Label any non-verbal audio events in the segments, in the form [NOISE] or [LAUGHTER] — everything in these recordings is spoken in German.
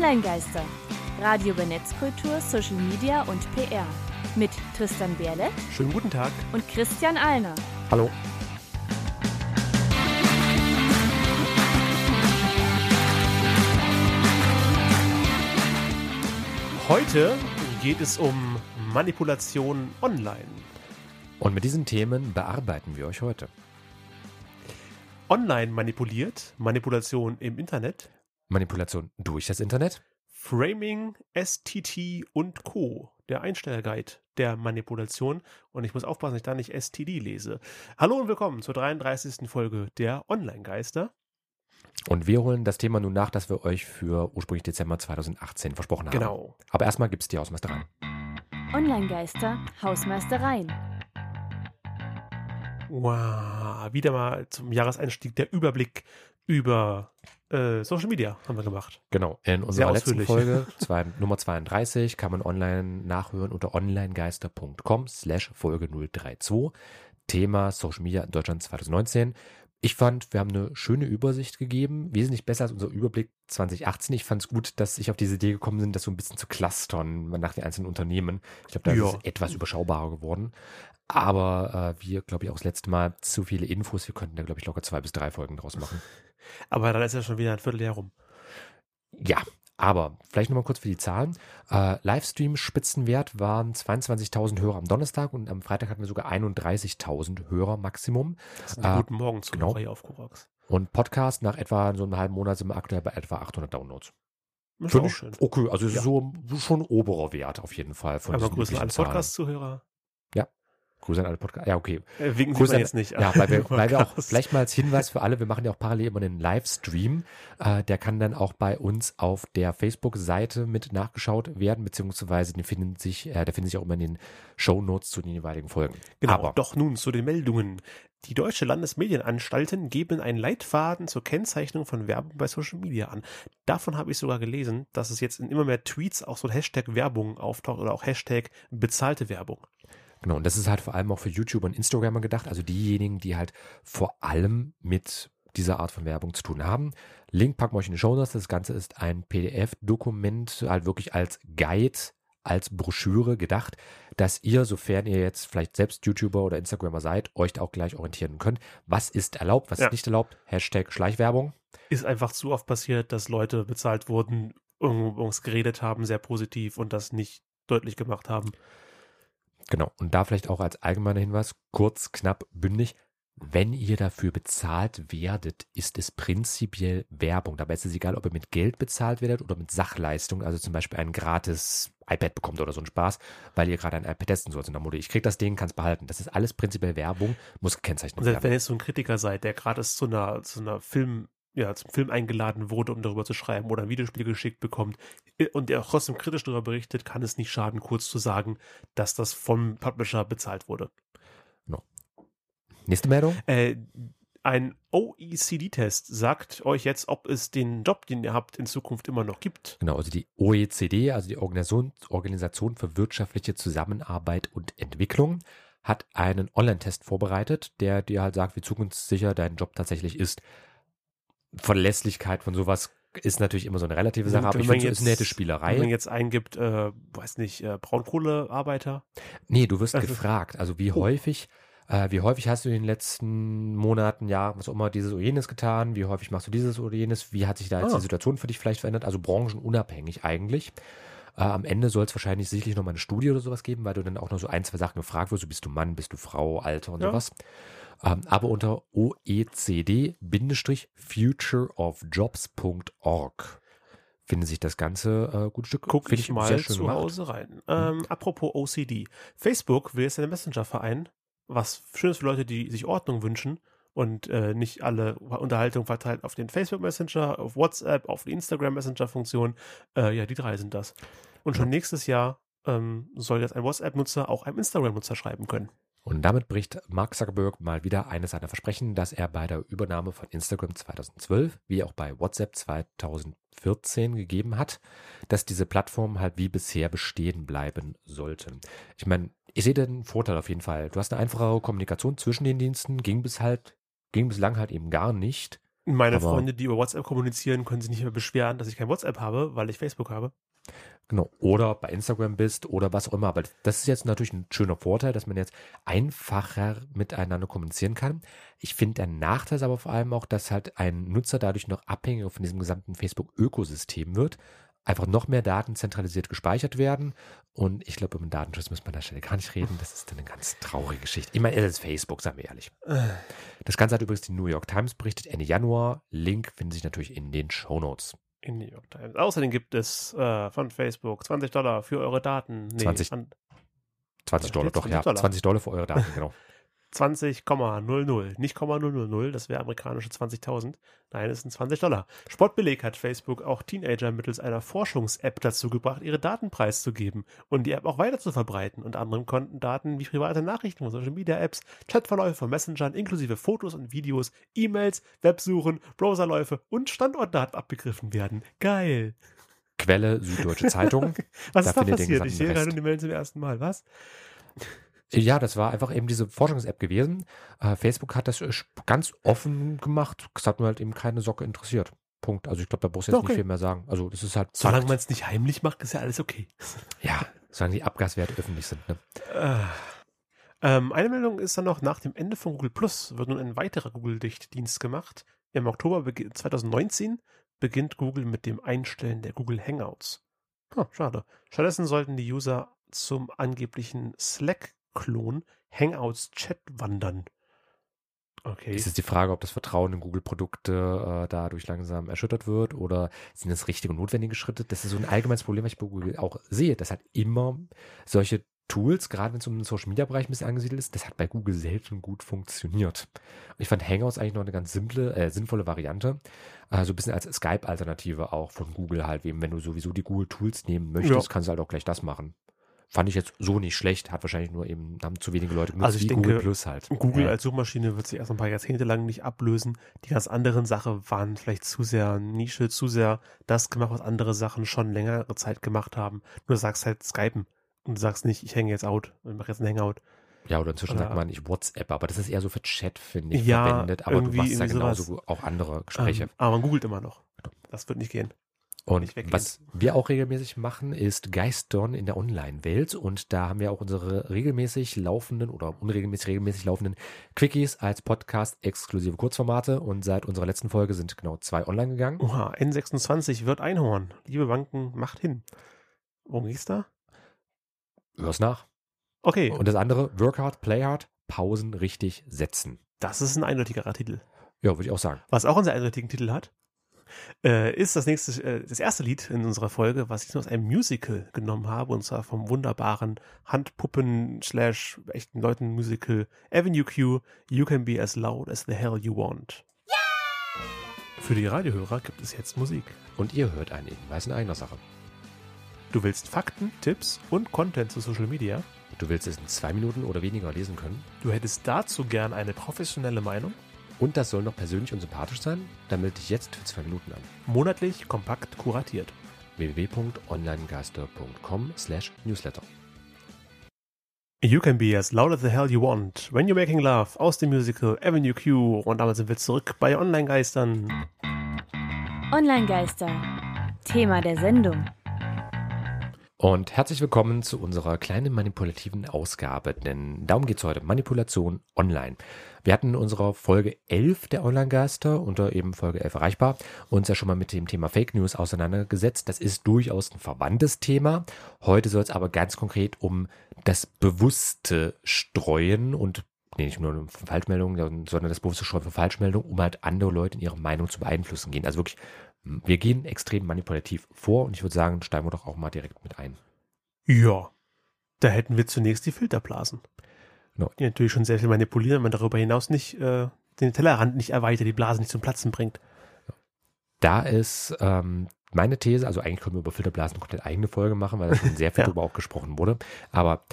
Online-Geister. Radio über Netzkultur, Social Media und PR. Mit Tristan Berle Schönen guten Tag. und Christian Alner. Hallo. Heute geht es um Manipulation online. Und mit diesen Themen bearbeiten wir euch heute. Online manipuliert, Manipulation im Internet, Manipulation durch das Internet. Framing, STT und Co. Der Einstellerguide der Manipulation. Und ich muss aufpassen, dass ich da nicht STD lese. Hallo und willkommen zur 33. Folge der Online-Geister. Und wir holen das Thema nun nach, das wir euch für ursprünglich Dezember 2018 versprochen haben. Genau. Aber erstmal gibt es die Hausmeisterei. Online-Geister, Hausmeistereien. Wow, wieder mal zum Jahreseinstieg der Überblick über äh, Social Media haben wir gemacht. Genau. In unserer letzten. Folge, [LAUGHS] zwei, Nummer 32, kann man online nachhören unter onlinegeister.com slash Folge 032. Thema Social Media in Deutschland 2019. Ich fand, wir haben eine schöne Übersicht gegeben, wesentlich besser als unser Überblick 2018. Ich fand es gut, dass ich auf diese Idee gekommen bin, das so ein bisschen zu clustern nach den einzelnen Unternehmen. Ich glaube, da Ja. ist es etwas überschaubarer geworden. Aber äh, wir, glaube ich, auch das letzte Mal zu viele Infos. Wir könnten da, glaube ich, locker zwei bis drei Folgen draus machen. Aber dann ist ja schon wieder ein Vierteljahr rum. Ja, aber vielleicht nochmal kurz für die Zahlen. Äh, Livestream-Spitzenwert waren 22.000 Hörer am Donnerstag und am Freitag hatten wir sogar 31.000 Hörer Maximum. Das ist ein Ah, guten Morgen zu genau. hier auf Korax. Und Podcast nach etwa so einem halben Monat sind wir aktuell bei etwa 800 Downloads. Ist Finde auch schön. Okay, also es Ja. ist so schon oberer Wert auf jeden Fall von Aber grüßen alle Zahlen. Podcast-Zuhörer. Grüße an alle Podcast. Ja, okay. Äh, winken Grüße an- jetzt nicht. Ja, weil wir, weil wir auch vielleicht mal als Hinweis für alle, wir machen ja auch parallel immer einen Livestream. Äh, der kann dann auch bei uns auf der Facebook-Seite mit nachgeschaut werden, beziehungsweise den finden sich, äh, der findet sich auch immer in den Show Notes zu den jeweiligen Folgen. Genau, Aber doch nun zu den Meldungen. Die deutsche Landesmedienanstalten geben einen Leitfaden zur Kennzeichnung von Werbung bei Social Media an. Davon habe ich sogar gelesen, dass es jetzt in immer mehr Tweets auch so ein Hashtag Werbung auftaucht oder auch Hashtag bezahlte Werbung. Genau, und das ist halt vor allem auch für YouTuber und Instagramer gedacht, also diejenigen, die halt vor allem mit dieser Art von Werbung zu tun haben. Link packen wir euch in die Show Notes. Das Ganze ist ein PDF-Dokument, halt wirklich als Guide, als Broschüre gedacht, dass ihr, sofern ihr jetzt vielleicht selbst YouTuber oder Instagrammer seid, euch da auch gleich orientieren könnt. Was ist erlaubt, was Ja. ist nicht erlaubt? Hashtag Schleichwerbung. Ist einfach zu oft passiert, dass Leute bezahlt wurden, irgendwas geredet haben, sehr positiv und das nicht deutlich gemacht haben. Genau. Und da vielleicht auch als allgemeiner Hinweis, kurz, knapp, bündig. Wenn ihr dafür bezahlt werdet, ist es prinzipiell Werbung. Dabei ist es egal, ob ihr mit Geld bezahlt werdet oder mit Sachleistung, also zum Beispiel ein gratis iPad bekommt oder so einen Spaß, weil ihr gerade ein iPad testen sollt. Und dann Motto, ich krieg das Ding, kann's behalten. Das ist alles prinzipiell Werbung, muss gekennzeichnet Und selbst wenn werden. ihr so ein Kritiker seid, der gerade zu einer, zu einer Film, ja, zum Film eingeladen wurde, um darüber zu schreiben oder ein Videospiel geschickt bekommt äh, und der auch trotzdem kritisch darüber berichtet, kann es nicht schaden, kurz zu sagen, dass das vom Publisher bezahlt wurde. Nächste Meldung. Äh, ein OECD-Test sagt euch jetzt, ob es den Job, den ihr habt, in Zukunft immer noch gibt. Genau, also die OECD, also die Organisation, Organisation für wirtschaftliche Zusammenarbeit und Entwicklung, hat einen Online-Test vorbereitet, der dir halt sagt, wie zukunftssicher dein Job tatsächlich ist. Verlässlichkeit von sowas ist natürlich immer so eine relative Sache, aber ich finde, es ist eine nette Wenn man Spielerei. jetzt eingibt, äh, weiß nicht, äh, Braunkohlearbeiter, Nee, du wirst Also- [LAUGHS] gefragt, also wie Oh. häufig, äh, wie häufig hast du in den letzten Monaten, ja, was auch immer, dieses oder jenes getan, wie häufig machst du dieses oder jenes, wie hat sich da jetzt Ah. die Situation für dich vielleicht verändert, also branchenunabhängig eigentlich. Äh, am Ende soll es wahrscheinlich sicherlich nochmal eine Studie oder sowas geben, weil du dann auch noch so ein, zwei Sachen gefragt wirst, so bist du Mann, bist du Frau, Alter und Ja. sowas. Ähm, aber unter oecd-futureofjobs.org findet sich das ganze äh, gute Stück. guck Finde ich mal zu gemacht. Hause rein. Ähm, apropos OCD. Facebook will jetzt einen Messenger-Verein, was schön ist für Leute, die sich Ordnung wünschen und äh, nicht alle Unterhaltung verteilt auf den Facebook Messenger, auf WhatsApp, auf die Instagram Messenger Funktion. Äh, ja, die drei sind das. Und schon nächstes Jahr ähm, soll jetzt ein WhatsApp-Nutzer auch einem Instagram-Nutzer schreiben können. Und damit bricht Mark Zuckerberg mal wieder eines seiner Versprechen, das er bei der Übernahme von Instagram 2012 wie auch bei WhatsApp 2014 gegeben hat, dass diese Plattformen halt wie bisher bestehen bleiben sollten. Ich meine, ich sehe den Vorteil auf jeden Fall. Du hast eine einfachere Kommunikation zwischen den Diensten, ging bis halt, ging bislang halt eben gar nicht. Meine Aber- Freunde, die über WhatsApp kommunizieren, können sich nicht mehr beschweren, dass ich kein WhatsApp habe, weil ich Facebook habe. Genau. Oder bei Instagram bist oder was auch immer. Aber das ist jetzt natürlich ein schöner Vorteil, dass man jetzt einfacher miteinander kommunizieren kann. Ich finde, der Nachteil ist aber vor allem auch, dass halt ein Nutzer dadurch noch abhängiger von diesem gesamten Facebook-Ökosystem wird. Einfach noch mehr Daten zentralisiert gespeichert werden. Und ich glaube, über den Datenschutz muss man an der Stelle gar nicht reden. Das ist dann eine ganz traurige Geschichte. Ich meine, es ist Facebook, sagen wir ehrlich. Das Ganze hat übrigens die New York Times berichtet Ende Januar. Link findet sich natürlich in den Show Notes. In New York Times. Außerdem gibt es äh, von Facebook 20 Dollar für eure Daten. Nee, 20. an- 20 Da Dollar, doch, 20 ja. Dollar. 20 Dollar für eure Daten, [LAUGHS] genau. 20,00. Nicht 0,000, das wäre amerikanische 20.000. Nein, es sind 20 Dollar. Sportbeleg hat Facebook auch Teenager mittels einer Forschungs-App dazu gebracht, ihre Daten preiszugeben und die App auch weiter zu verbreiten. Unter anderem konnten Daten wie private Nachrichten von Social Media Apps, Chatverläufe von Messengern inklusive Fotos und Videos, E-Mails, Websuchen, Browserläufe und Standortdaten abgegriffen werden. Geil. Quelle Süddeutsche Zeitung. [LAUGHS] Was Da ist da passiert? Ich sehe gerade die Meldung zum ersten Mal. Was? Ja, das war einfach eben diese Forschungs-App gewesen. Äh, Facebook hat das äh, ganz offen gemacht. Es hat nur halt eben keine Socke interessiert. Punkt. Also ich glaube, da brauchst du jetzt Okay. nicht viel mehr sagen. Also das ist halt. Solange man es nicht heimlich macht, ist ja alles okay. [LAUGHS] Ja, solange die Abgaswerte öffentlich sind. Ne? Äh, ähm, eine Meldung ist dann noch, nach dem Ende von Google Plus wird nun ein weiterer Google-Dichtdienst gemacht. Im Oktober begi- 2019 beginnt Google mit dem Einstellen der Google Hangouts. Hm, schade. Stattdessen sollten die User zum angeblichen Slack-Klon Hangouts Chat wandern. Okay. Es ist die Frage, ob das Vertrauen in Google-Produkte äh, dadurch langsam erschüttert wird oder sind das richtige und notwendige Schritte? Das ist so ein allgemeines Problem, was ich bei Google auch sehe, dass halt immer solche Tools, gerade wenn es um den Social-Media-Bereich ein bisschen angesiedelt ist, das hat bei Google selten gut funktioniert. Und ich fand Hangouts eigentlich noch eine ganz simple, äh, sinnvolle Variante. Äh, so ein bisschen als Skype-Alternative auch von Google halt. Eben, wenn du sowieso die Google-Tools nehmen möchtest, Ja. kannst du halt auch gleich das machen. Fand ich jetzt so nicht schlecht, hat wahrscheinlich nur eben, haben zu wenige Leute genutzt, Also ich wie denke, Google Plus halt. Google Ja. als Suchmaschine wird sich erst ein paar Jahrzehnte lang nicht ablösen. Die ganz anderen Sachen waren vielleicht zu sehr Nische, zu sehr das gemacht, was andere Sachen schon längere Zeit gemacht haben. Nur sagst halt Skypen und du sagst nicht, ich hänge jetzt out und mache jetzt ein Hangout. Ja, oder inzwischen Oder- sagt man nicht WhatsApp, aber das ist eher so für Chat, finde ich, Ja, verwendet. Aber du machst ja genauso sowas. auch andere Gespräche. Ähm, aber man googelt immer noch. Das wird nicht gehen. Und was wir auch regelmäßig machen, ist Geistern in der Online-Welt. Und da haben wir auch unsere regelmäßig laufenden oder unregelmäßig regelmäßig laufenden Quickies als Podcast exklusive Kurzformate. Und seit unserer letzten Folge sind genau zwei online gegangen. Oha, N26 wird Einhorn. Liebe Banken, macht hin. Worum ging's da? Hör's nach. Okay, Und das andere, Work hard, play hard, Pausen richtig setzen. das ist ein eindeutigerer Titel. Ja, würde ich auch sagen. Was auch einen sehr eindeutigen Titel hat, äh, ist das nächste, äh, das erste Lied in unserer Folge, was ich aus einem Musical genommen habe, und zwar vom wunderbaren Handpuppen slash echten Leuten Musical Avenue Q, You Can Be As Loud As The Hell You Want. Für die Radiohörer gibt es jetzt Musik. Und ihr hört einen Hinweis in eigener Sache. Du willst Fakten, Tipps und Content zu Social Media? Du willst es in zwei Minuten oder weniger lesen können? Du hättest dazu gern eine professionelle Meinung? Und das soll noch persönlich und sympathisch sein? Dann melde dich jetzt für zwei Minuten an. Monatlich kompakt kuratiert. www.onlinegeister.com slash newsletter. You can be as loud as the hell you want. When you're making love aus dem Musical Avenue Q. Und damit sind wir zurück bei Online-Geistern. Online-Geister. Thema der Sendung. Und herzlich willkommen zu unserer kleinen manipulativen Ausgabe, denn darum geht es heute. Manipulation online. Wir hatten in unserer Folge 11 der Online-Geister unter eben Folge 11 erreichbar uns ja schon mal mit dem Thema Fake News auseinandergesetzt. Das ist durchaus ein verwandtes Thema. Heute soll es aber ganz konkret um das bewusste Streuen und nee, nicht nur Falschmeldungen, sondern das bewusste Streuen von Falschmeldungen, um halt andere Leute in ihrer Meinung zu beeinflussen gehen. Also wirklich wir gehen extrem manipulativ vor und ich würde sagen, steigen wir doch auch mal direkt mit ein. Ja, da hätten wir zunächst die Filterblasen. Genau. Die natürlich schon sehr viel manipulieren, wenn man darüber hinaus nicht äh, den Tellerrand nicht erweitert, die Blase nicht zum Platzen bringt. Da ist ähm, meine These, also eigentlich können wir über Filterblasen komplett eigene Folge machen, weil da schon sehr viel [LAUGHS] Ja. darüber auch gesprochen wurde. Aber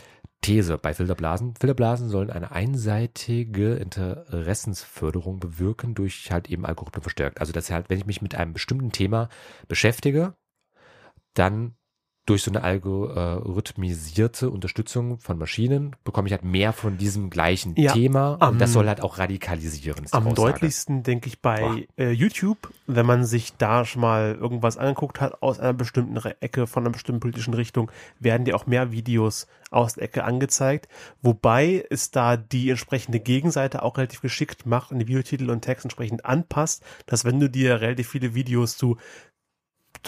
These bei Filterblasen. Filterblasen sollen eine einseitige Interessensförderung bewirken durch halt eben Algorithmen verstärkt. Also dass halt, wenn ich mich mit einem bestimmten Thema beschäftige, dann durch so eine algorithmisierte Unterstützung von Maschinen bekomme ich halt mehr von diesem gleichen Ja, Thema und am- das soll halt auch radikalisieren. Am Aussage. deutlichsten denke ich bei äh, YouTube, wenn man sich da schon mal irgendwas angeguckt hat aus einer bestimmten Ecke, von einer bestimmten politischen Richtung, werden dir auch mehr Videos aus der Ecke angezeigt. Wobei es da die entsprechende Gegenseite auch relativ geschickt macht und die Videotitel und Text entsprechend anpasst, dass wenn du dir relativ viele Videos zu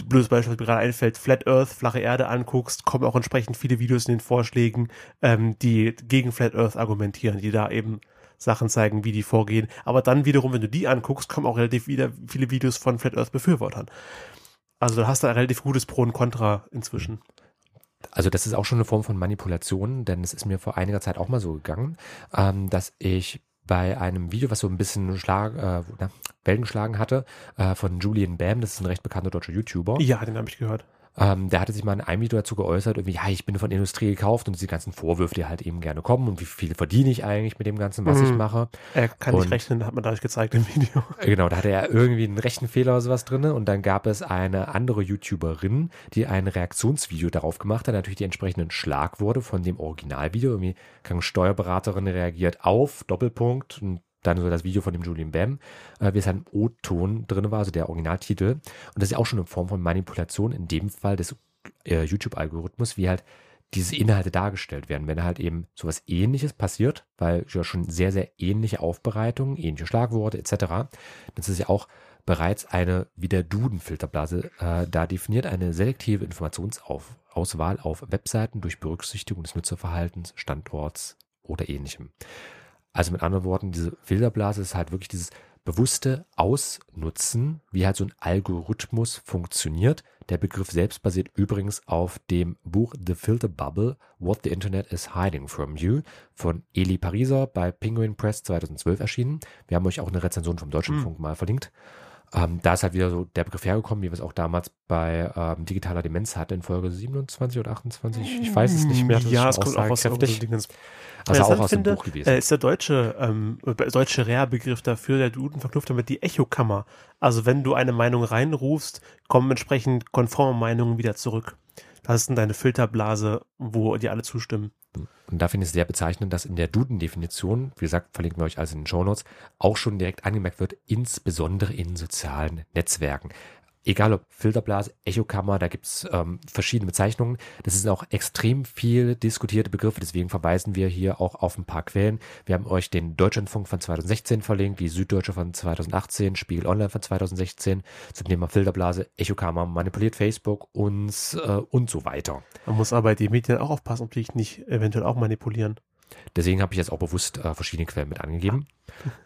blödes Beispiel, was mir gerade einfällt, Flat Earth, flache Erde anguckst, kommen auch entsprechend viele Videos in den Vorschlägen, ähm, die gegen Flat Earth argumentieren, die da eben Sachen zeigen, wie die vorgehen. Aber dann wiederum, wenn du die anguckst, kommen auch relativ wieder viele Videos von Flat Earth Befürwortern. Also du hast da ein relativ gutes Pro und Contra inzwischen. Also das ist auch schon eine Form von Manipulation, denn es ist mir vor einiger Zeit auch mal so gegangen, ähm, dass ich bei einem Video, was so ein bisschen Schlag, äh, na, Wellen geschlagen hatte, äh, von Julian Bam, das ist ein recht bekannter deutscher YouTuber, Ja, den habe ich gehört. Ähm, der hatte sich mal in einem Video dazu geäußert, irgendwie, ja, ich bin von Industrie gekauft und diese ganzen Vorwürfe, die halt eben gerne kommen und wie viel verdiene ich eigentlich mit dem Ganzen, was ich Mhm. mache. Er kann nicht Und- rechnen, hat man dadurch gezeigt im Video. [LAUGHS] Genau, da hatte er irgendwie einen Rechenfehler oder sowas drin und dann gab es eine andere YouTuberin, die ein Reaktionsvideo darauf gemacht hat, natürlich die entsprechenden Schlagworte von dem Originalvideo. Irgendwie kann Steuerberaterin reagiert auf, Doppelpunkt und dann so das Video von dem Julian Bam, äh, wie es halt im O-Ton drin war, also der Originaltitel. Und das ist ja auch schon eine Form von Manipulation, in dem Fall des äh, YouTube-Algorithmus, wie halt diese Inhalte dargestellt werden. Wenn halt eben sowas ähnliches passiert, weil ja schon sehr, sehr ähnliche Aufbereitungen, ähnliche Schlagworte etc., dann ist es ja auch bereits eine, wie der Duden-Filterblase äh, da definiert, eine selektive Informationsauswahl auf Webseiten durch Berücksichtigung des Nutzerverhaltens, Standorts oder ähnlichem. Also mit anderen Worten, diese Filterblase ist halt wirklich dieses bewusste Ausnutzen, wie halt so ein Algorithmus funktioniert. Der Begriff selbst basiert übrigens auf dem Buch The Filter Bubble, What the Internet is Hiding from You von Eli Pariser bei Penguin Press 2012 erschienen. Wir haben euch auch eine Rezension vom Deutschlandfunk mal verlinkt. Ähm, da ist halt wieder so der Begriff hergekommen, wie wir es auch damals bei ähm, digitaler Demenz hatten in Folge 27 oder 28. Ich weiß es nicht mehr. Ja, es kommt auch aus aussagekräftig. Dingens. Also auch aus dem finde, Buch gewesen. Äh, ist der deutsche, ähm, deutsche Rea-Begriff dafür, der Duden verknüpft damit die Echokammer. Also wenn du eine Meinung reinrufst, kommen entsprechend konforme Meinungen wieder zurück. Das ist dann deine Filterblase, wo die alle zustimmen. Und da finde ich es sehr bezeichnend, dass in der Duden-Definition, wie gesagt, verlinken wir euch alles in den Shownotes, auch schon direkt angemerkt wird, insbesondere in sozialen Netzwerken. Egal ob Filterblase, Echokammer, da gibt es ähm, verschiedene Bezeichnungen. Das sind auch extrem viel diskutierte Begriffe, deswegen verweisen wir hier auch auf ein paar Quellen. Wir haben euch den Deutschlandfunk von 2016 verlinkt, die Süddeutsche von 2018, Spiegel Online von 2016 zum Thema Filterblase, Echokammer, manipuliert Facebook uns äh, und so weiter. Man muss aber den Medien auch aufpassen, ob die nicht eventuell auch manipulieren. Deswegen habe ich jetzt auch bewusst äh, verschiedene Quellen mit angegeben.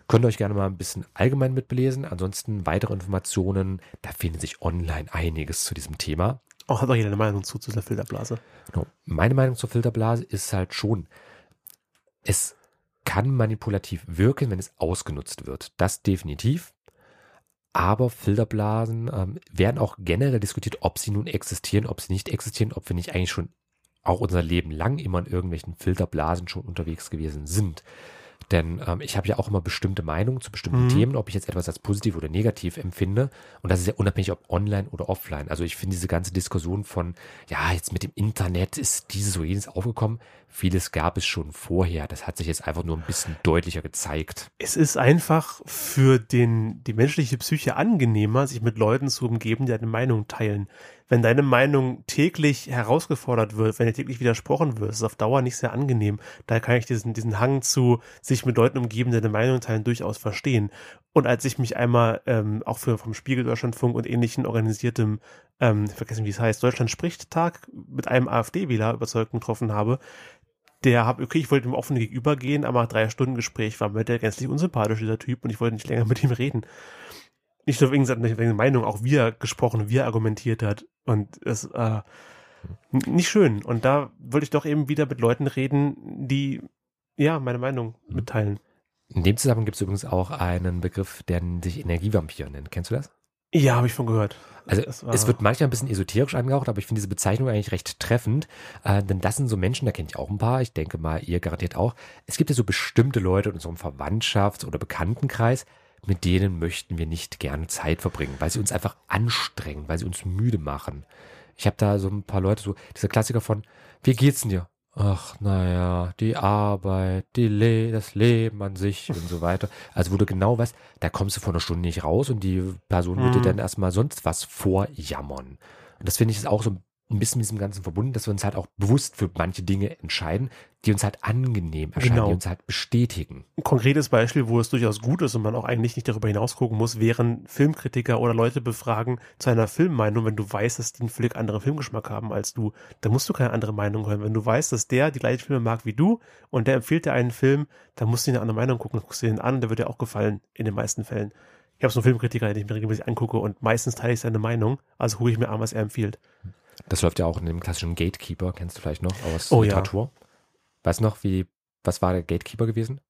Könnt ihr euch gerne mal ein bisschen allgemein mitbelesen. Ansonsten weitere Informationen, da findet sich online einiges zu diesem Thema. Auch hat auch jeder eine Meinung zu, zu dieser Filterblase. Genau. Meine Meinung zur Filterblase ist halt schon, es kann manipulativ wirken, wenn es ausgenutzt wird. Das definitiv. Aber Filterblasen ähm, werden auch generell diskutiert, ob sie nun existieren, ob sie nicht existieren, ob wir nicht eigentlich schon auch unser Leben lang immer in irgendwelchen Filterblasen schon unterwegs gewesen sind. Denn ähm, ich habe ja auch immer bestimmte Meinungen zu bestimmten Mhm. Themen, ob ich jetzt etwas als positiv oder negativ empfinde. Und das ist ja unabhängig, ob online oder offline. Also ich finde diese ganze Diskussion von, ja, jetzt mit dem Internet ist dieses oder jenes aufgekommen. Vieles gab es schon vorher. Das hat sich jetzt einfach nur ein bisschen deutlicher gezeigt. Es ist einfach für den, die menschliche Psyche angenehmer, sich mit Leuten zu umgeben, die deine Meinung teilen. Wenn deine Meinung täglich herausgefordert wird, wenn dir täglich widersprochen wird, ist es auf Dauer nicht sehr angenehm. Daher kann ich diesen, diesen Hang zu sich mit Leuten umgeben, die deine Meinung teilen, durchaus verstehen. Und als ich mich einmal ähm, auch für vom Spiegel Deutschlandfunk und ähnlichen organisiertem, ähm, ich vergesse nicht, wie es heißt, Deutschland spricht Tag mit einem AfD-Wähler überzeugt getroffen habe, der hab, okay, ich wollte ihm offen gegenübergehen, aber nach drei Stunden Gespräch war mir der gänzlich unsympathisch, dieser Typ, und ich wollte nicht länger [LAUGHS] mit ihm reden. Nicht nur wegen seiner, Meinung, auch wie er gesprochen, wie er argumentiert hat. Und es, äh, nicht schön. Und da wollte ich doch eben wieder mit Leuten reden, die, ja, meine Meinung mitteilen. In dem Zusammenhang gibt es übrigens auch einen Begriff, der sich Energievampir nennt. Kennst du das? Ja, habe ich von gehört. Also es wird manchmal ein bisschen esoterisch angehaucht, aber ich finde diese Bezeichnung eigentlich recht treffend. Äh, denn das sind so Menschen, da kenne ich auch ein paar, ich denke mal, ihr garantiert auch. Es gibt ja so bestimmte Leute in unserem Verwandtschafts- oder Bekanntenkreis, mit denen möchten wir nicht gerne Zeit verbringen, weil sie uns einfach anstrengen, weil sie uns müde machen. Ich habe da so ein paar Leute, so dieser Klassiker von, wie geht's denn dir? Ach, naja, die Arbeit, die Le das Leben an sich und so weiter. Also wo du genau weißt, da kommst du vor einer Stunde nicht raus und die Person würde Mhm. dann erstmal sonst was vorjammern. Und das finde ich ist auch so ein bisschen mit diesem Ganzen verbunden, dass wir uns halt auch bewusst für manche Dinge entscheiden, die uns halt angenehm erscheinen, Genau. die uns halt bestätigen. Ein konkretes Beispiel, wo es durchaus gut ist und man auch eigentlich nicht darüber hinaus gucken muss, wären Filmkritiker oder Leute befragen zu einer Filmmeinung, wenn du weißt, dass die einen völlig anderen Filmgeschmack haben als du, dann musst du keine andere Meinung hören. Wenn du weißt, dass der die gleichen Filme mag wie du und der empfiehlt dir einen Film, dann musst du eine andere Meinung gucken, guckst du den an, der wird dir auch gefallen, in den meisten Fällen. Ich habe so einen Filmkritiker, den ich mir regelmäßig angucke und meistens teile ich seine Meinung, also gucke ich mir an, was er empfiehlt. Das läuft ja auch in dem klassischen Gatekeeper, kennst du vielleicht noch aus Oh ja. Literatur? Weißt du noch, wie, was war der Gatekeeper gewesen?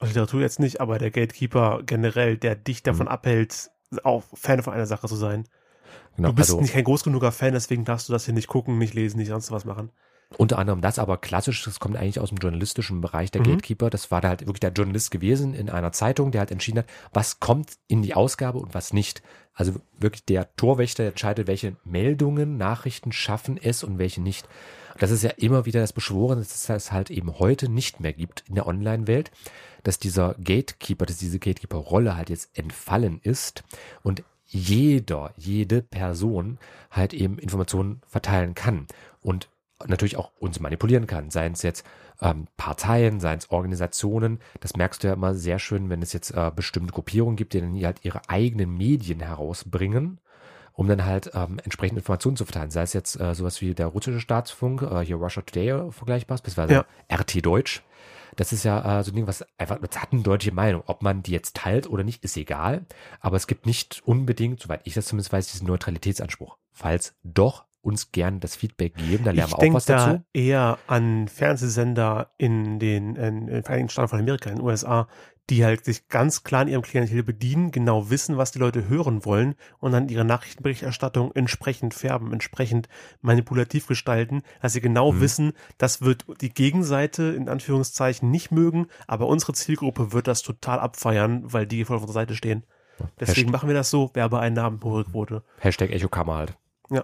Aus Literatur jetzt nicht, aber der Gatekeeper generell, der dich davon Mhm. abhält, auch Fan von einer Sache zu sein. Genau, du bist also nicht kein groß genuger Fan, deswegen darfst du das hier nicht gucken, nicht lesen, nicht sonst was machen. Unter anderem das, aber klassisch, das kommt eigentlich aus dem journalistischen Bereich, der Mhm. Gatekeeper. Das war da halt wirklich der Journalist gewesen in einer Zeitung, der halt entschieden hat, was kommt in die Ausgabe und was nicht. Also wirklich der Torwächter entscheidet, welche Meldungen, Nachrichten schaffen es und welche nicht. Das ist ja immer wieder das Beschworen, dass es halt eben heute nicht mehr gibt in der Online-Welt, dass dieser Gatekeeper, dass diese Gatekeeper-Rolle halt jetzt entfallen ist und jeder, jede Person halt eben Informationen verteilen kann und natürlich auch uns manipulieren kann, seien es jetzt ähm, Parteien, seien es Organisationen. Das merkst du ja immer sehr schön, wenn es jetzt äh, bestimmte Gruppierungen gibt, die dann halt ihre eigenen Medien herausbringen, um dann halt ähm, entsprechende Informationen zu verteilen. Sei es jetzt äh, sowas wie der russische Staatsfunk, äh, hier Russia Today äh, vergleichbar, beziehungsweise Ja. RT Deutsch. Das ist ja äh, so ein Ding, was einfach, das hat eine deutliche Meinung. Ob man die jetzt teilt oder nicht, ist egal. Aber es gibt nicht unbedingt, soweit ich das zumindest weiß, diesen Neutralitätsanspruch. Falls doch, uns gern das Feedback geben, dann lernen Ich wir auch denke was da dazu. eher an Fernsehsender in den, in den Vereinigten Staaten von Amerika, in den USA, die halt sich ganz klar in ihrem Klientel bedienen, genau wissen, was die Leute hören wollen und dann ihre Nachrichtenberichterstattung entsprechend färben, entsprechend manipulativ gestalten, dass sie genau Mhm. wissen, das wird die Gegenseite in Anführungszeichen nicht mögen, aber unsere Zielgruppe wird das total abfeiern, weil die voll auf unserer Seite stehen. Deswegen machen wir das so, Werbeeinnahmen, hohe Quote. Hashtag Echokammer halt. Und-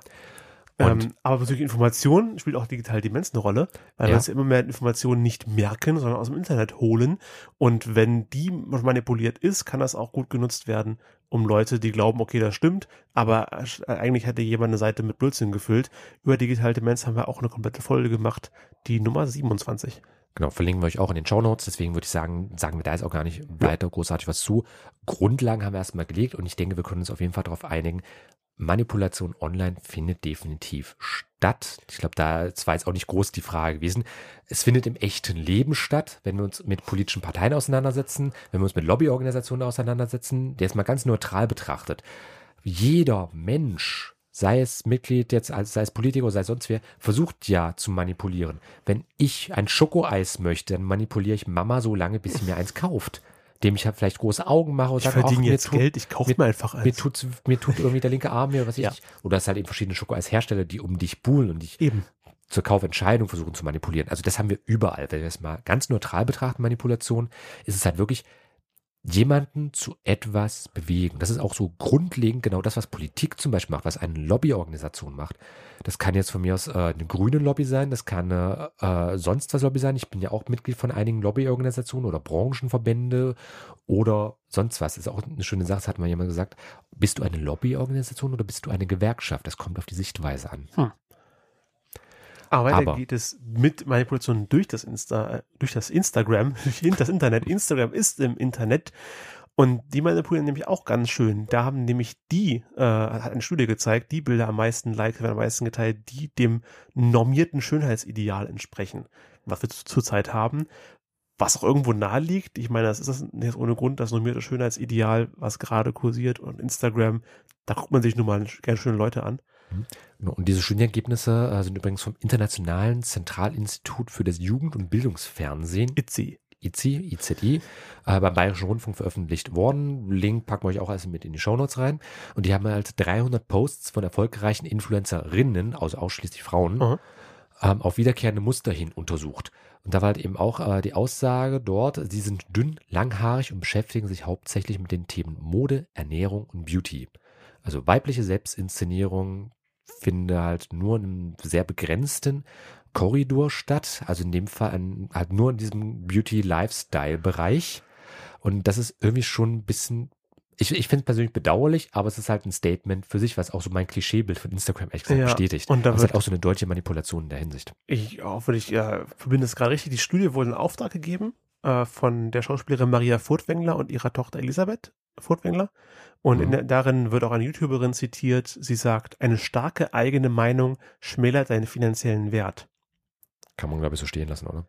Ähm, aber bezüglich Informationen spielt auch digital Demenz eine Rolle, weil Ja. wir uns immer mehr Informationen nicht merken, sondern aus dem Internet holen. Und wenn die manipuliert ist, kann das auch gut genutzt werden, um Leute, die glauben, okay, das stimmt, aber äh, eigentlich hätte jemand eine Seite mit Blödsinn gefüllt. Über digital Demenz haben wir auch eine komplette Folge gemacht, die Nummer 27. Genau, verlinken wir euch auch in den Show Notes. Deswegen würde ich sagen, sagen wir da jetzt auch gar nicht weiter großartig was zu. Grundlagen haben wir erstmal gelegt und ich denke, wir können uns auf jeden Fall darauf einigen. Manipulation online findet definitiv statt. Ich glaube, da zwar jetzt auch nicht groß die Frage gewesen. Es findet im echten Leben statt, wenn wir uns mit politischen Parteien auseinandersetzen, wenn wir uns mit Lobbyorganisationen auseinandersetzen, der ist mal ganz neutral betrachtet. Jeder Mensch, sei es Mitglied jetzt, sei es Politiker, sei es sonst wer, versucht ja zu manipulieren. Wenn ich ein Schokoeis möchte, dann manipuliere ich Mama so lange, bis sie mir eins kauft. Dem ich halt vielleicht große Augen mache und Ich sage, verdiene mir jetzt tut- Geld, ich kaufe mir- mir einfach mir eins. tut, mir tut irgendwie der linke Arm, mir was weiß Ja. ich. Oder es halt eben verschiedene Schokoeis-Hersteller, die um dich buhlen und dich Eben. zur Kaufentscheidung versuchen zu manipulieren. Also das haben wir überall. Wenn wir es mal ganz neutral betrachten, Manipulation, ist es halt wirklich jemanden zu etwas bewegen. Das ist auch so grundlegend genau das, was Politik zum Beispiel macht, was eine Lobbyorganisation macht. Das kann jetzt von mir aus äh, eine grüne Lobby sein, das kann eine, äh, sonst was Lobby sein. Ich bin ja auch Mitglied von einigen Lobbyorganisationen oder Branchenverbände oder sonst was. Das ist auch eine schöne Sache, das hat mal jemand gesagt. Bist du eine Lobbyorganisation oder bist du eine Gewerkschaft? Das kommt auf die Sichtweise an. Aber weiter Aber- geht es mit Manipulation durch das Insta, durch das Instagram, [LAUGHS] durch das Internet. Instagram ist im Internet. Und die manipulieren nämlich auch ganz schön. Da haben nämlich die, äh, hat eine Studie gezeigt, die Bilder am meisten liked, werden am meisten geteilt, die dem normierten Schönheitsideal entsprechen. Was wir zu- zurzeit haben. Was auch irgendwo nahe liegt. Ich meine, das ist das nicht ohne Grund, das normierte Schönheitsideal, was gerade kursiert und Instagram, da guckt man sich nun mal gerne schöne Leute an. Genau, Und diese Studienergebnisse äh, sind übrigens vom Internationalen Zentralinstitut für das Jugend- und Bildungsfernsehen, Itzy. ICI, IZI, äh, beim Bayerischen Rundfunk veröffentlicht worden. Link packen wir euch auch alles mit in die Shownotes rein. Und die haben halt 300 Posts von erfolgreichen Influencerinnen, also ausschließlich Frauen, Aha. ähm, auf wiederkehrende Muster hin untersucht. Und da war halt eben auch äh, die Aussage dort, sie sind dünn, langhaarig und beschäftigen sich hauptsächlich mit den Themen Mode, Ernährung und Beauty. Also weibliche Selbstinszenierung finde halt nur in einem sehr begrenzten Korridor statt. Also in dem Fall an, halt nur in diesem Beauty-Lifestyle-Bereich. Und das ist irgendwie schon ein bisschen ich, ich finde es persönlich bedauerlich, aber es ist halt ein Statement für sich, was auch so mein Klischeebild von Instagram ehrlich gesagt Ja, bestätigt. und da das ist wird- halt auch so eine deutsche Manipulation in der Hinsicht. Ich hoffe, ich ja, verbinde es gerade richtig. Die Studie wurde in Auftrag gegeben äh, von der Schauspielerin Maria Furtwängler und ihrer Tochter Elisabeth Furtwängler. Und Mhm. der, darin wird auch eine YouTuberin zitiert. Sie sagt, eine starke eigene Meinung schmälert deinen finanziellen Wert. Kann man, glaube ich, so stehen lassen, oder?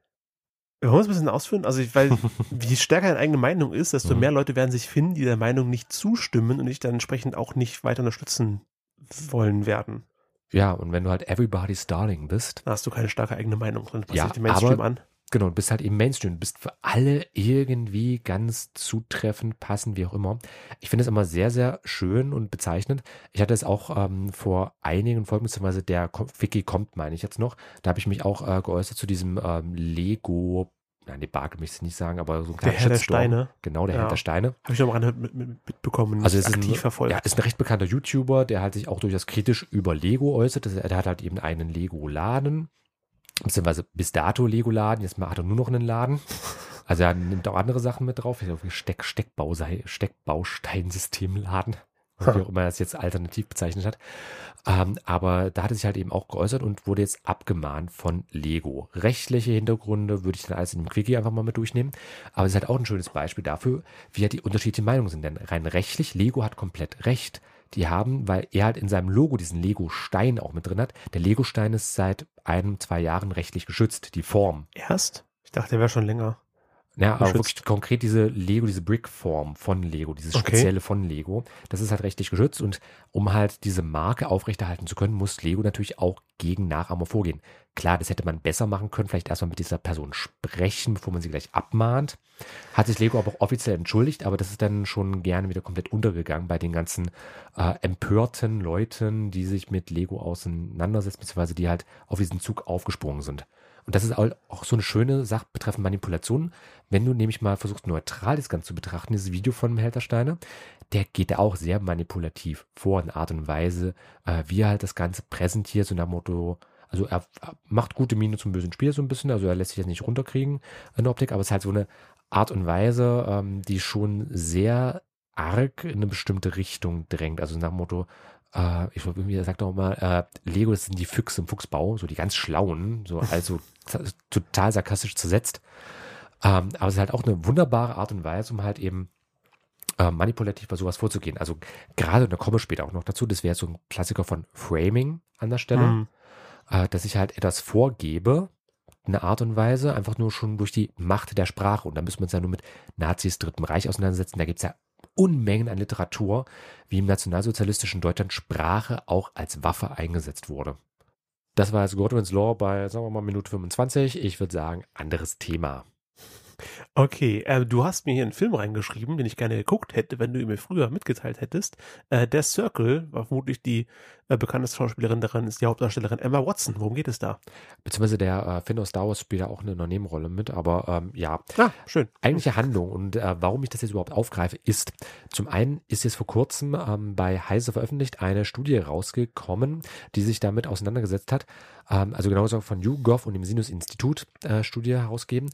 Wir wollen es ein bisschen ausführen. Also, ich, weil, [LAUGHS] wie stärker deine eigene Meinung ist, desto Mhm. mehr Leute werden sich finden, die der Meinung nicht zustimmen und dich dann entsprechend auch nicht weiter unterstützen wollen werden. Ja, und wenn du halt everybody's darling bist, Da hast du keine starke eigene Meinung, sondern passt Ja, dich dem Mainstream aber- an. Genau, du bist halt eben Mainstream, du bist für alle irgendwie ganz zutreffend, passend, wie auch immer. Ich finde es immer sehr, sehr schön und bezeichnend. Ich hatte es auch ähm, vor einigen Folgen, beziehungsweise der Wiki kommt, meine ich jetzt noch, da habe ich mich auch äh, geäußert zu diesem ähm, Lego, nein, Debakel möchte ich nicht sagen, aber so ein Der kleiner Herr der Shitstorm. Steine. Genau, der Ja. Herr der Steine. Habe ich noch mal mit, mit, mitbekommen, Also ist aktiv ein, verfolgt. Ja, ist ein recht bekannter YouTuber, der halt sich auch durchaus kritisch über Lego äußert. Er hat halt eben einen Lego-Laden, beziehungsweise bis dato Lego-Laden. Jetzt hat er nur noch einen Laden. [LAUGHS] Also er nimmt auch andere Sachen mit drauf. Ich Steck, Steckbau, Steckbausteinsystemladen. Wie auch immer er das jetzt alternativ bezeichnet hat. Ähm, aber da hat er sich halt eben auch geäußert und wurde jetzt abgemahnt von Lego. Rechtliche Hintergründe würde ich dann alles in dem Quickie einfach mal mit durchnehmen. Aber es ist halt auch ein schönes Beispiel dafür, wie halt die unterschiedlichen Meinungen sind. Denn rein rechtlich, Lego hat komplett recht. Die haben, weil er halt in seinem Logo diesen Lego-Stein auch mit drin hat. Der Lego-Stein ist seit einem, zwei Jahren rechtlich geschützt, die Form. Erst? Ich dachte, der wäre schon länger. Ja, aber wirklich konkret diese Lego, diese Brick-Form von Lego, dieses Okay. spezielle von Lego, das ist halt rechtlich geschützt und um halt diese Marke aufrechterhalten zu können, muss Lego natürlich auch gegen Nachahmer vorgehen. Klar, das hätte man besser machen können, vielleicht erstmal mit dieser Person sprechen, bevor man sie gleich abmahnt. Hat sich Lego aber auch offiziell entschuldigt, aber das ist dann schon gerne wieder komplett untergegangen bei den ganzen äh, empörten Leuten, die sich mit Lego auseinandersetzen, beziehungsweise die halt auf diesen Zug aufgesprungen sind. Und das ist auch so eine schöne Sache betreffend Manipulation. Wenn du nämlich mal versuchst, neutral das Ganze zu betrachten, dieses Video von Heltersteiner, der geht da auch sehr manipulativ vor in Art und Weise, äh, wie er halt das Ganze präsentiert, so nach Motto, also er macht gute Miene zum bösen Spiel so ein bisschen, also er lässt sich jetzt nicht runterkriegen in der Optik, aber es ist halt so eine Art und Weise, ähm, die schon sehr arg in eine bestimmte Richtung drängt. Also nach dem Motto, äh, ich glaube, irgendwie, sagt auch mal, äh, Lego das sind die Füchse im Fuchsbau, so die ganz schlauen, so also [LAUGHS] total sarkastisch zersetzt. Ähm, aber es ist halt auch eine wunderbare Art und Weise, um halt eben äh, manipulativ bei sowas vorzugehen. Also gerade, und da komme ich später auch noch dazu, das wäre so ein Klassiker von Framing an der Stelle, Hm. äh, dass ich halt etwas vorgebe, eine Art und Weise, einfach nur schon durch die Macht der Sprache. Und da müssen wir uns ja nur mit Nazis, Dritten Reich auseinandersetzen. Da gibt's ja Unmengen an Literatur, wie im nationalsozialistischen Deutschland Sprache auch als Waffe eingesetzt wurde. Das war jetzt Godwin's Law bei, sagen wir mal, Minute 25. Ich würde sagen, anderes Thema. Okay, äh, du hast mir hier einen Film reingeschrieben, den ich gerne geguckt hätte, wenn du ihn mir früher mitgeteilt hättest. Äh, der Circle war vermutlich die äh, bekannteste Schauspielerin daran, ist die Hauptdarstellerin Emma Watson. Worum geht es da? Beziehungsweise der äh, Finn aus Star Wars spielt da auch eine Nebenrolle mit, aber ähm, ja, Ah, schön. eigentliche Handlung und äh, warum ich das jetzt überhaupt aufgreife, ist, zum einen ist jetzt vor kurzem ähm, bei Heise veröffentlicht eine Studie rausgekommen, die sich damit auseinandergesetzt hat, ähm, also genau gesagt von YouGov und dem Sinus-Institut äh, Studie herausgeben,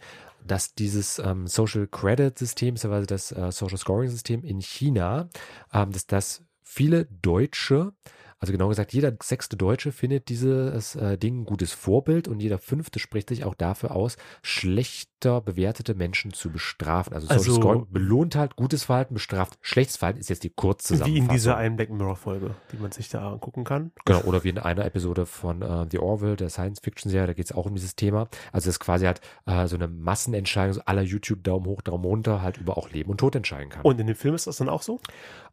dass dieses ähm, Social Credit System, beziehungsweise das äh, Social Scoring System in China, ähm, dass das viele Deutsche also genau gesagt, jeder sechste Deutsche findet dieses äh, Ding ein gutes Vorbild und jeder fünfte spricht sich auch dafür aus, schlechter bewertete Menschen zu bestrafen. Also Social Also- Scoring belohnt halt gutes Verhalten, bestraft schlechtes Verhalten, ist jetzt die Kurzzusammenfassung. Wie in dieser einen Black Mirror Folge, die man sich da angucken kann. Genau, oder wie in einer Episode von äh, The Orville, der Science-Fiction-Serie, da geht es auch um dieses Thema. Also es ist quasi halt äh, so eine Massenentscheidung, so aller YouTube Daumen hoch, Daumen runter, halt über auch Leben und Tod entscheiden kann. Und in dem Film ist das dann auch so?